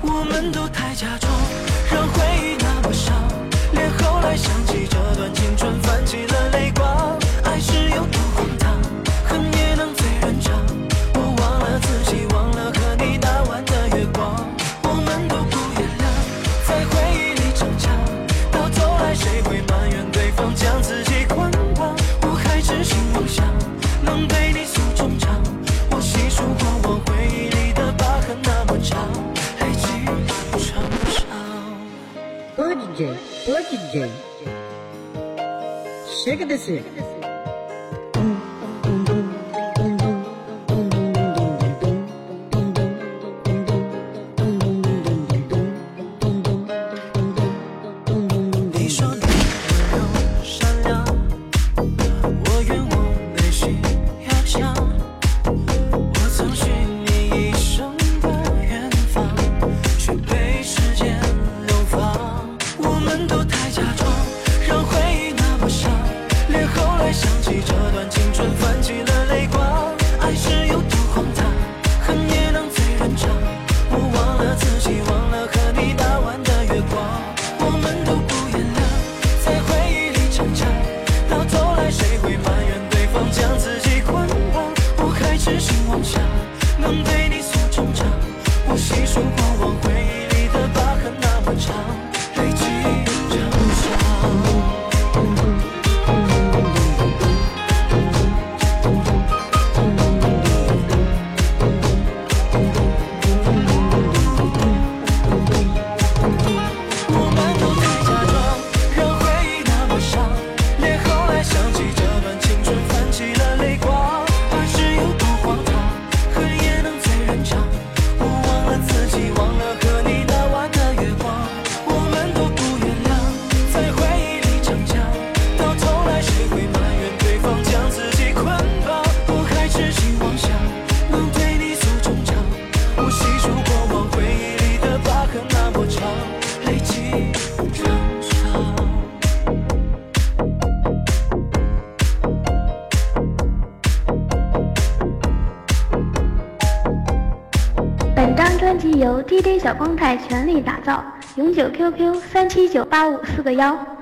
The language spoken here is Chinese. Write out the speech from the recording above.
我们都太假装让回 DJ, ô DJ. Chega desse. Deixa 都太假装，让回忆那么伤。连后来想起这段青春，泛起了泪光。爱是有多荒唐，恨也能醉人肠。我忘了自己，忘了和你打完的月光。我们都不原谅，在回忆里挣扎。到头来，谁会埋怨对方将自己捆绑？我还痴心妄想。专辑由 dj 小光太全力打造。永久 qq 三七九八五四个幺。